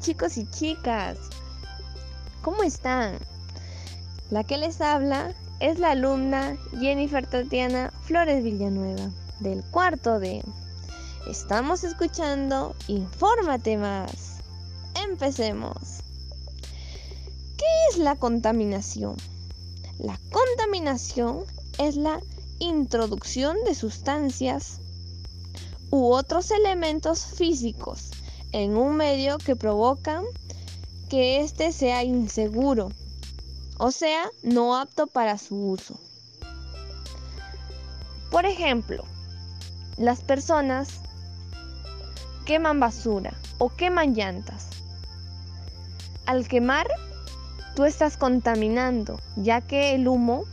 Chicos y chicas, ¿cómo están? La que les habla es la alumna Jennifer Tatiana Flores Villanueva del cuarto D. Estamos escuchando Infórmate más. Empecemos. ¿Qué es la contaminación? La contaminación es la introducción de sustancias u otros elementos físicos en un medio que provocan que éste sea inseguro, o sea, no apto para su uso. Por ejemplo, las personas queman basura o queman llantas. Al quemar, tú estás contaminando, ya que el humo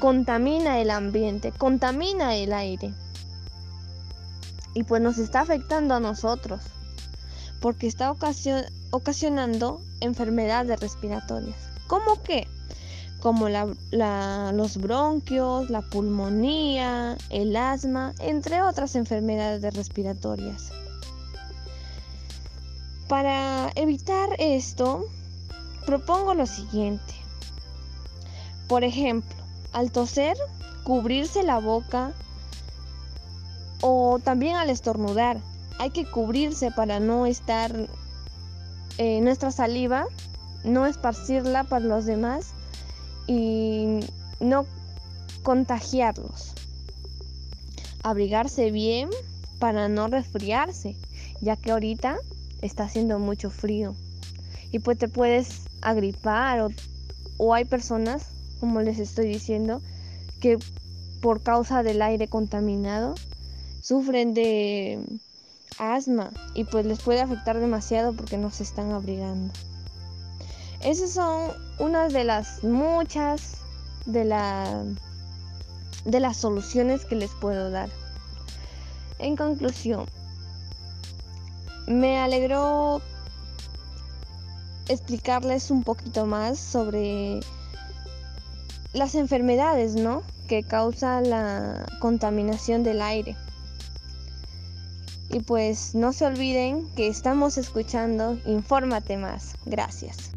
contamina el ambiente, contamina el aire y pues nos está afectando a nosotros porque está ocasionando enfermedades respiratorias. ¿Cómo qué? Como los bronquios, la pulmonía, el asma, entre otras enfermedades respiratorias. Para evitar esto, propongo lo siguiente. Por ejemplo, al toser, cubrirse la boca o también al estornudar. Hay que cubrirse para no estar eh, nuestra saliva, no esparcirla para los demás y no contagiarlos. Abrigarse bien para no resfriarse, ya que ahorita está haciendo mucho frío. Y pues te puedes agripar o, o hay personas, como les estoy diciendo, que por causa del aire contaminado sufren de asma y pues les puede afectar demasiado porque no se están abrigando. Esas son unas de las muchas de, la, de las soluciones que les puedo dar. En conclusión, me alegró explicarles un poquito más sobre las enfermedades, ¿no? Que causa la contaminación del aire. Y pues no se olviden que estamos escuchando Infórmate más. Gracias.